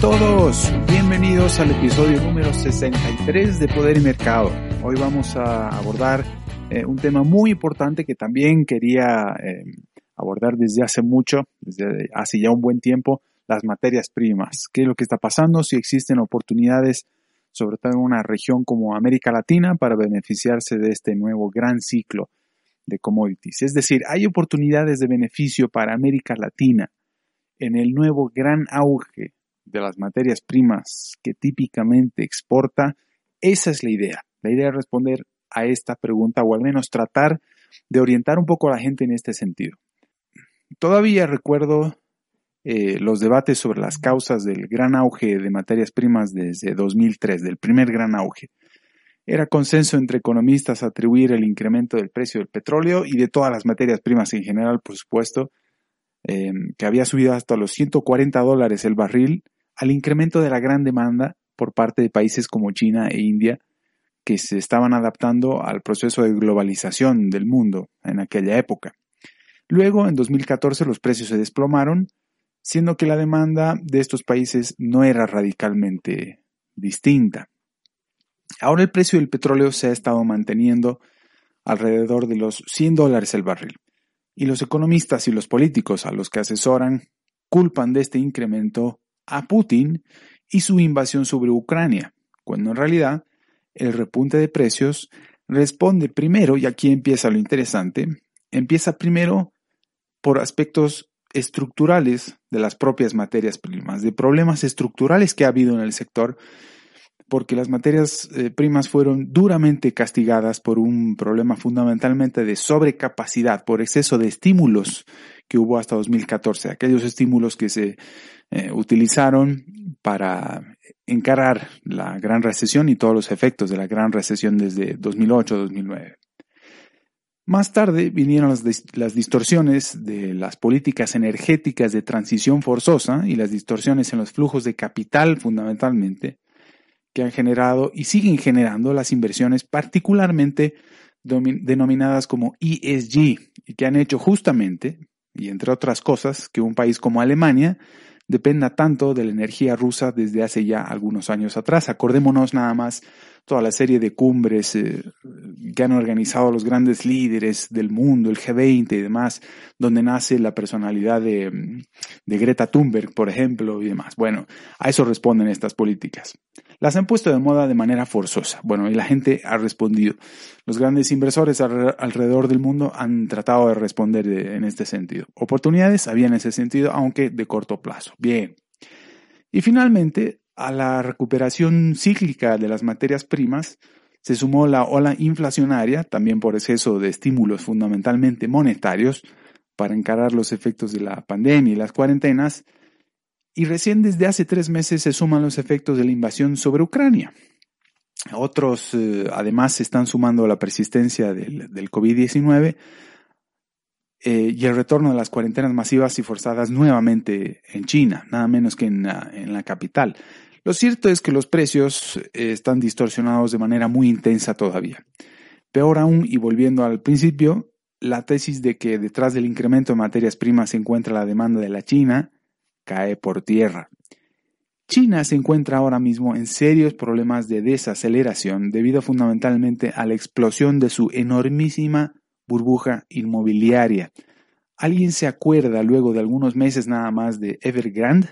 Todos, bienvenidos al episodio número 63 de Poder y Mercado. Hoy vamos a abordar eh, un tema muy importante que también quería eh, abordar desde hace mucho, desde hace ya un buen tiempo, las materias primas. ¿Qué es lo que está pasando? Si existen oportunidades, sobre todo en una región como América Latina, para beneficiarse de este nuevo gran ciclo de commodities. Es decir, hay oportunidades de beneficio para América Latina en el nuevo gran auge de las materias primas que típicamente exporta, esa es la idea. La idea es responder a esta pregunta o al menos tratar de orientar un poco a la gente en este sentido. Todavía recuerdo eh, los debates sobre las causas del gran auge de materias primas desde 2003, del primer gran auge. Era consenso entre economistas atribuir el incremento del precio del petróleo y de todas las materias primas en general, por supuesto, eh, que había subido hasta los 140 dólares el barril al incremento de la gran demanda por parte de países como China e India que se estaban adaptando al proceso de globalización del mundo en aquella época. Luego, en 2014, los precios se desplomaron, siendo que la demanda de estos países no era radicalmente distinta. Ahora el precio del petróleo se ha estado manteniendo alrededor de los 100 dólares el barril, y los economistas y los políticos a los que asesoran culpan de este incremento a Putin y su invasión sobre Ucrania, cuando en realidad el repunte de precios responde primero, y aquí empieza lo interesante, empieza primero por aspectos estructurales de las propias materias primas, de problemas estructurales que ha habido en el sector, porque las materias eh, primas fueron duramente castigadas por un problema fundamentalmente de sobrecapacidad, por exceso de estímulos que hubo hasta 2014, aquellos estímulos que se eh, utilizaron para encarar la gran recesión y todos los efectos de la gran recesión desde 2008-2009. Más tarde vinieron las, las, distorsiones de las políticas energéticas de transición forzosa y las distorsiones en los flujos de capital fundamentalmente que han generado y siguen generando las inversiones particularmente denominadas como ESG y que han hecho justamente, y entre otras cosas, que un país como Alemania dependa tanto de la energía rusa desde hace ya algunos años atrás. Acordémonos nada más toda la serie de cumbres eh, que han organizado los grandes líderes del mundo, el G20 y demás, donde nace la personalidad de, de Greta Thunberg, por ejemplo, y demás. Bueno, a eso responden estas políticas. Las han puesto de moda de manera forzosa. Bueno, y la gente ha respondido. Los grandes inversores alrededor del mundo han tratado de responder en este sentido. Oportunidades había en ese sentido, aunque de corto plazo. Bien. Y finalmente, a la recuperación cíclica de las materias primas se sumó la ola inflacionaria, también por exceso de estímulos fundamentalmente monetarios, para encarar los efectos de la pandemia y las cuarentenas, y recién desde hace tres meses se suman los efectos de la invasión sobre Ucrania. Otros, eh, además, se están sumando a la persistencia del, COVID-19 eh, y el retorno de las cuarentenas masivas y forzadas nuevamente en China, nada menos que en la, capital. Lo cierto es que los precios eh, están distorsionados de manera muy intensa todavía. Peor aún, y volviendo al principio, la tesis de que detrás del incremento de materias primas se encuentra la demanda de la China cae por tierra. China se encuentra ahora mismo en serios problemas de desaceleración debido fundamentalmente a la explosión de su enormísima burbuja inmobiliaria. ¿Alguien se acuerda luego de algunos meses nada más de Evergrande?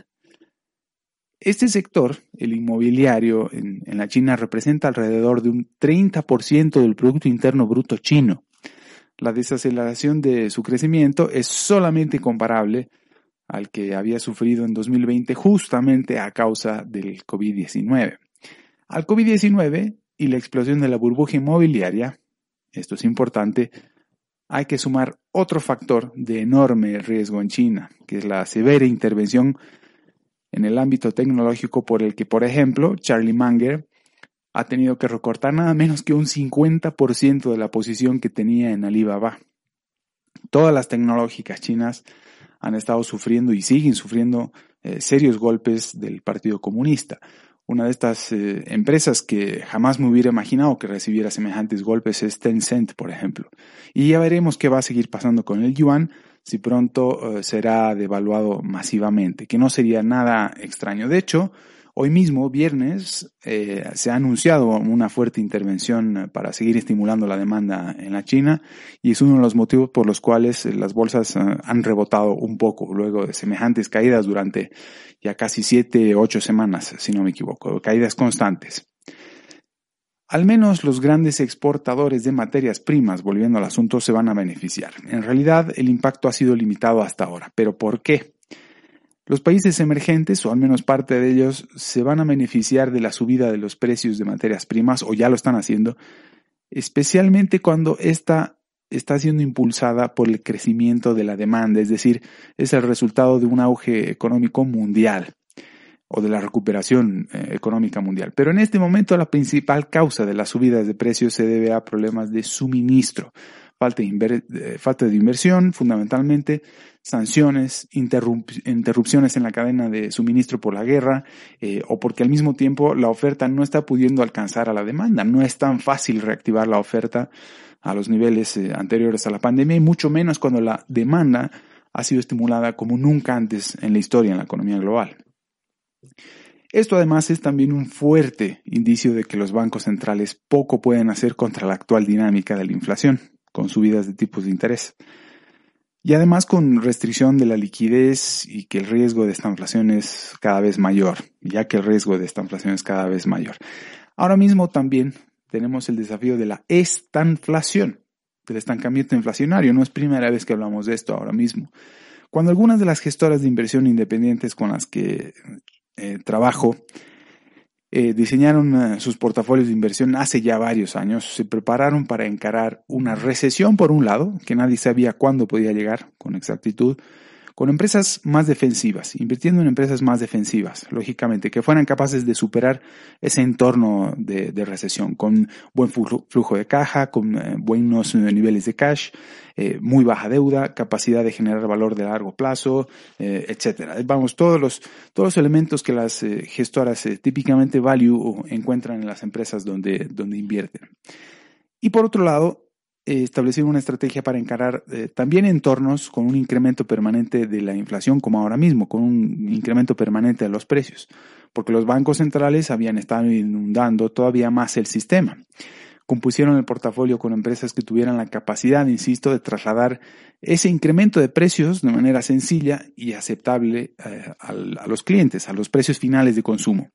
Este sector, el inmobiliario en, la China, representa alrededor de un 30% del Producto Interno Bruto chino. La desaceleración de su crecimiento es solamente comparable al que había sufrido en 2020 justamente a causa del COVID-19. Al COVID-19 y la explosión de la burbuja inmobiliaria, esto es importante, hay que sumar otro factor de enorme riesgo en China, que es la severa intervención en el ámbito tecnológico por el que, por ejemplo, Charlie Munger ha tenido que recortar nada menos que un 50% de la posición que tenía en Alibaba. Todas las tecnológicas chinas han estado sufriendo y siguen sufriendo eh, serios golpes del Partido Comunista. Una de estas eh, empresas que jamás me hubiera imaginado que recibiera semejantes golpes es Tencent, por ejemplo. Y ya veremos qué va a seguir pasando con el yuan si pronto eh, será devaluado masivamente, que no sería nada extraño. De hecho, Hoy mismo, viernes, eh, se ha anunciado una fuerte intervención para seguir estimulando la demanda en la China y es uno de los motivos por los cuales las bolsas eh, han rebotado un poco luego de semejantes caídas durante ya casi siete, ocho semanas, si no me equivoco, caídas constantes. Al menos los grandes exportadores de materias primas, volviendo al asunto, se van a beneficiar. En realidad, el impacto ha sido limitado hasta ahora. ¿Pero por qué? Los países emergentes, o al menos parte de ellos, se van a beneficiar de la subida de los precios de materias primas, o ya lo están haciendo, especialmente cuando esta está siendo impulsada por el crecimiento de la demanda, es decir, es el resultado de un auge económico mundial o de la recuperación eh, económica mundial. Pero en este momento la principal causa de las subidas de precios se debe a problemas de suministro, falta de, inversión fundamentalmente, sanciones, interrupciones en la cadena de suministro por la guerra eh, o porque al mismo tiempo la oferta no está pudiendo alcanzar a la demanda. No es tan fácil reactivar la oferta a los niveles eh, anteriores a la pandemia y mucho menos cuando la demanda ha sido estimulada como nunca antes en la historia en la economía global. Esto además es también un fuerte indicio de que los bancos centrales poco pueden hacer contra la actual dinámica de la inflación, con subidas de tipos de interés. Y además con restricción de la liquidez y que el riesgo de esta inflación es cada vez mayor, ya que el riesgo de esta inflación es cada vez mayor. Ahora mismo también tenemos el desafío de la estanflación, del estancamiento inflacionario. No es primera vez que hablamos de esto ahora mismo. Cuando algunas de las gestoras de inversión independientes con las que eh, trabajo eh, diseñaron eh, sus portafolios de inversión hace ya varios años, se prepararon para encarar una recesión por un lado, que nadie sabía cuándo podía llegar con exactitud, con empresas más defensivas, invirtiendo en empresas más defensivas, lógicamente, que fueran capaces de superar ese entorno de, recesión, con buen flujo de caja, con eh, buenos niveles de cash, eh, muy baja deuda, capacidad de generar valor de largo plazo, eh, etcétera. Vamos, todos los, todos los elementos que las gestoras típicamente value encuentran en las empresas donde, donde invierten. Y por otro lado, eh, establecer una estrategia para encarar eh, también entornos con un incremento permanente de la inflación, como ahora mismo, con un incremento permanente de los precios, porque los bancos centrales habían estado inundando todavía más el sistema. Compusieron el portafolio con empresas que tuvieran la capacidad, insisto, de trasladar ese incremento de precios de manera sencilla y aceptable eh, a los clientes, a los precios finales de consumo.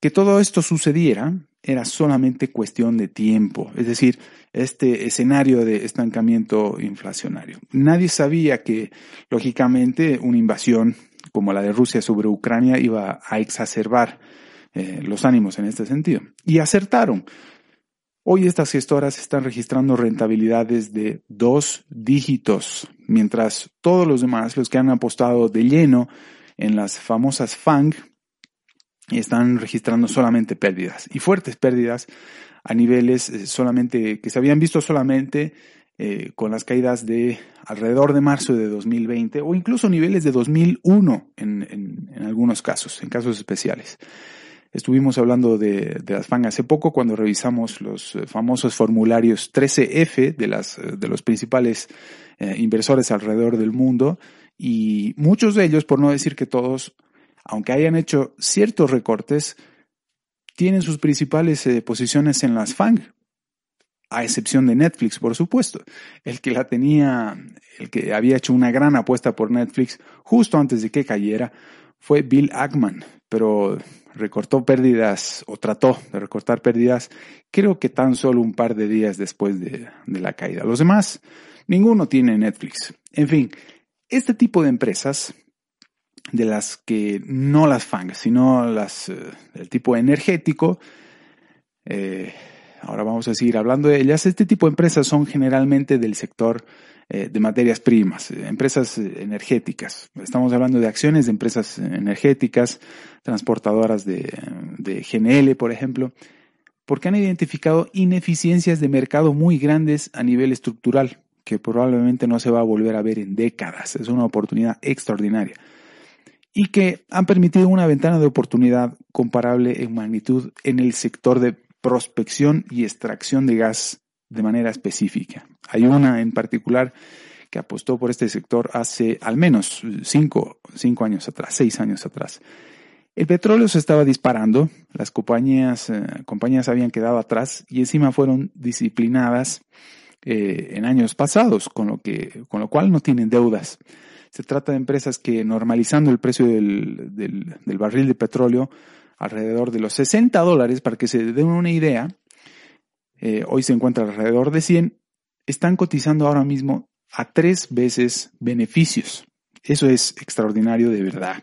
Que todo esto sucediera era solamente cuestión de tiempo, es decir, este escenario de estancamiento inflacionario. Nadie sabía que, lógicamente, una invasión como la de Rusia sobre Ucrania iba a exacerbar eh, los ánimos en este sentido. Y acertaron. Hoy estas gestoras están registrando rentabilidades de dos dígitos, mientras todos los demás, los que han apostado de lleno en las famosas FANG, están registrando solamente pérdidas y fuertes pérdidas a niveles eh, solamente que se habían visto solamente eh, con las caídas de alrededor de marzo de 2020 o incluso niveles de 2001 en, en, en algunos casos, en casos especiales. Estuvimos hablando de, de, las FANG hace poco cuando revisamos los eh, famosos formularios 13F de, las, de los principales inversores alrededor del mundo y muchos de ellos, por no decir que todos, aunque hayan hecho ciertos recortes, tienen sus principales eh, posiciones en las FANG, a excepción de Netflix, por supuesto. El que la tenía, el que había hecho una gran apuesta por Netflix justo antes de que cayera, fue Bill Ackman, pero recortó pérdidas o trató de recortar pérdidas creo que tan solo un par de días después de, de la caída. Los demás, ninguno tiene Netflix. En fin, este tipo de empresas de las que no las FANG, sino las eh, del tipo energético, Eh, ahora vamos a seguir hablando de ellas. Este tipo de empresas son generalmente del sector eh, de materias primas, empresas energéticas. Estamos hablando de acciones de empresas energéticas, transportadoras de, de GNL, por ejemplo, porque han identificado ineficiencias de mercado muy grandes a nivel estructural, que probablemente no se va a volver a ver en décadas. Es una oportunidad extraordinaria. Y que han permitido una ventana de oportunidad comparable en magnitud en el sector de prospección y extracción de gas de manera específica. Hay una en particular que apostó por este sector hace al menos cinco, cinco años atrás, seis años atrás. El petróleo se estaba disparando, las compañías, eh, compañías habían quedado atrás y encima fueron disciplinadas eh, en años pasados, con lo, que, con lo cual no tienen deudas. Se trata de empresas que normalizando el precio del, del, barril de petróleo alrededor de los 60 dólares, para que se den una idea, eh, hoy se encuentra alrededor de 100, están cotizando ahora mismo a tres veces beneficios. Eso es extraordinario de verdad.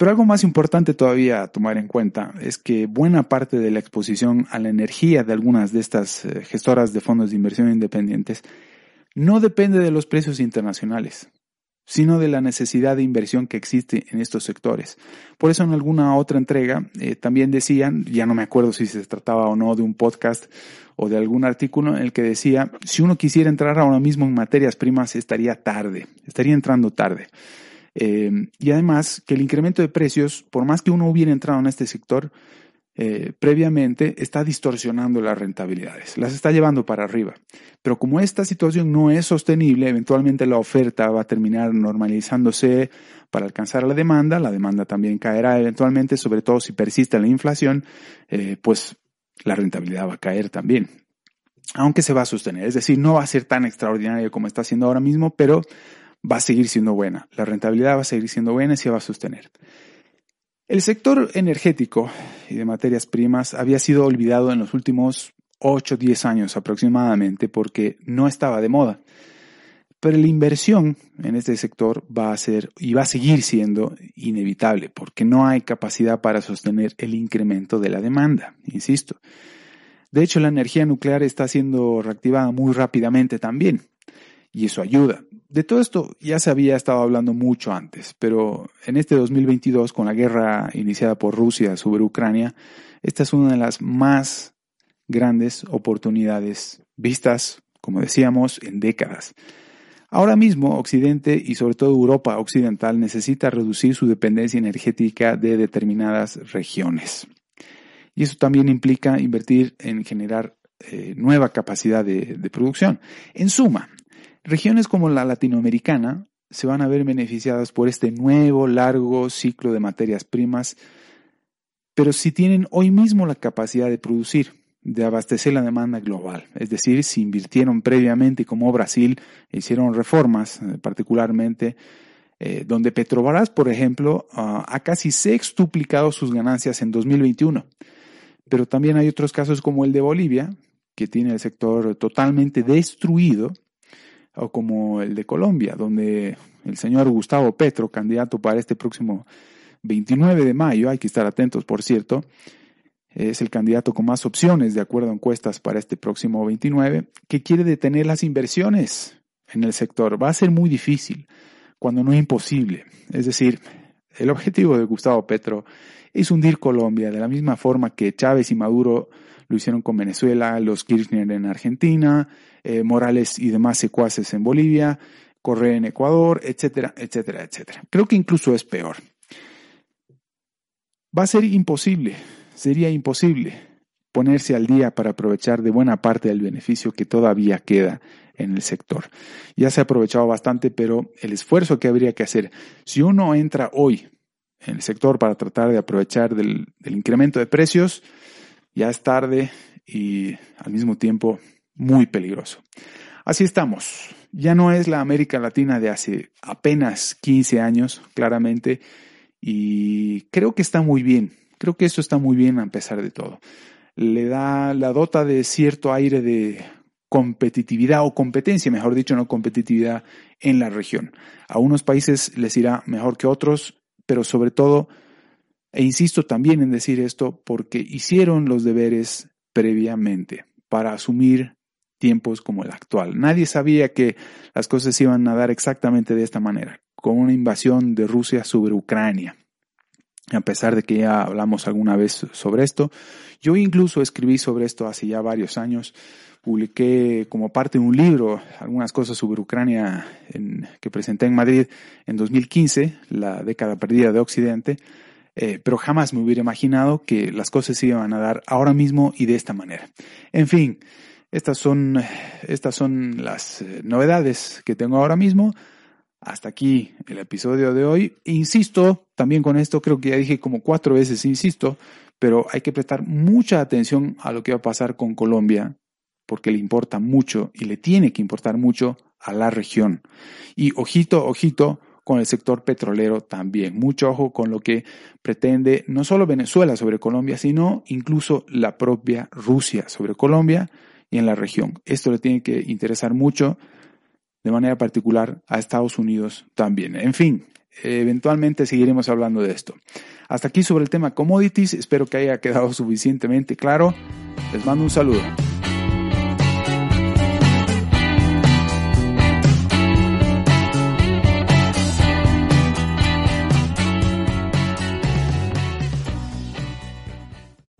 Pero algo más importante todavía a tomar en cuenta es que buena parte de la exposición a la energía de algunas de estas eh, gestoras de fondos de inversión independientes no depende de los precios internacionales, sino de la necesidad de inversión que existe en estos sectores. Por eso en alguna otra entrega eh, también decían, ya no me acuerdo si se trataba o no de un podcast o de algún artículo en el que decía, si uno quisiera entrar ahora mismo en materias primas estaría tarde, estaría entrando tarde. Eh, y además que el incremento de precios, por más que uno hubiera entrado en este sector eh, previamente, está distorsionando las rentabilidades, las está llevando para arriba. Pero como esta situación no es sostenible, eventualmente la oferta va a terminar normalizándose para alcanzar la demanda, la demanda también caerá eventualmente, sobre todo si persiste la inflación, eh, pues la rentabilidad va a caer también aunque se va a sostener. Es decir, no va a ser tan extraordinario como está siendo ahora mismo, pero va a seguir siendo buena. La rentabilidad va a seguir siendo buena y se va a sostener. El sector energético y de materias primas había sido olvidado en los últimos 8 o 10 años aproximadamente porque no estaba de moda. Pero la inversión en este sector va a ser y va a seguir siendo inevitable porque no hay capacidad para sostener el incremento de la demanda, insisto. De hecho, la energía nuclear está siendo reactivada muy rápidamente también y eso ayuda. De todo esto ya se había estado hablando mucho antes, pero en este 2022, con la guerra iniciada por Rusia sobre Ucrania, esta es una de las más grandes oportunidades vistas, como decíamos, en décadas. Ahora mismo, Occidente y sobre todo Europa Occidental necesita reducir su dependencia energética de determinadas regiones. Y eso también implica invertir en generar eh, nueva capacidad de, de producción. En suma, Regiones como la latinoamericana se van a ver beneficiadas por este nuevo largo ciclo de materias primas, pero si tienen hoy mismo la capacidad de producir, de abastecer la demanda global, es decir, si invirtieron previamente como Brasil e hicieron reformas, eh, particularmente eh, donde Petrobras, por ejemplo, ah, ha casi sextuplicado sus ganancias en 2021. Pero también hay otros casos como el de Bolivia, que tiene el sector totalmente destruido o como el de Colombia, donde el señor Gustavo Petro, candidato para este próximo 29 de mayo, hay que estar atentos, por cierto, es el candidato con más opciones de acuerdo a encuestas para este próximo 29, que quiere detener las inversiones en el sector. Va a ser muy difícil, cuando no imposible. Es decir, el objetivo de Gustavo Petro es hundir Colombia de la misma forma que Chávez y Maduro lo hicieron con Venezuela, los Kirchner en Argentina, eh, Morales y demás secuaces en Bolivia, Correa en Ecuador, etcétera, etcétera, etcétera. Creo que incluso es peor. Va a ser imposible, sería imposible ponerse al día para aprovechar de buena parte del beneficio que todavía queda en el sector. Ya se ha aprovechado bastante, pero el esfuerzo que habría que hacer, si uno entra hoy en el sector para tratar de aprovechar del incremento de precios, ya es tarde y al mismo tiempo muy peligroso. Así estamos. Ya no es la América Latina de hace apenas 15 años, claramente, y creo que está muy bien. Creo que eso está muy bien a pesar de todo. Le da la dota de cierto aire de competitividad o competencia, mejor dicho, no competitividad en la región. A unos países les irá mejor que otros, pero sobre todo E insisto también en decir esto porque hicieron los deberes previamente para asumir tiempos como el actual. Nadie sabía que las cosas se iban a dar exactamente de esta manera, con una invasión de Rusia sobre Ucrania. A pesar de que ya hablamos alguna vez sobre esto, yo incluso escribí sobre esto hace ya varios años. Publiqué como parte de un libro algunas cosas sobre Ucrania que presenté en Madrid en 2015, la década perdida de Occidente, eh, pero jamás me hubiera imaginado que las cosas se iban a dar ahora mismo y de esta manera. En fin, estas son, estas son las eh, novedades que tengo ahora mismo. Hasta aquí el episodio de hoy. Insisto, también con esto creo que ya dije como cuatro veces, insisto, pero hay que prestar mucha atención a lo que va a pasar con Colombia, porque le importa mucho y le tiene que importar mucho a la región. Y ojito, ojito con el sector petrolero también. Mucho ojo con lo que pretende no solo Venezuela sobre Colombia, sino incluso la propia Rusia sobre Colombia y en la región. Esto le tiene que interesar mucho, de manera particular a Estados Unidos también. En fin, eventualmente seguiremos hablando de esto. Hasta aquí sobre el tema commodities, espero que haya quedado suficientemente claro. Les mando un saludo.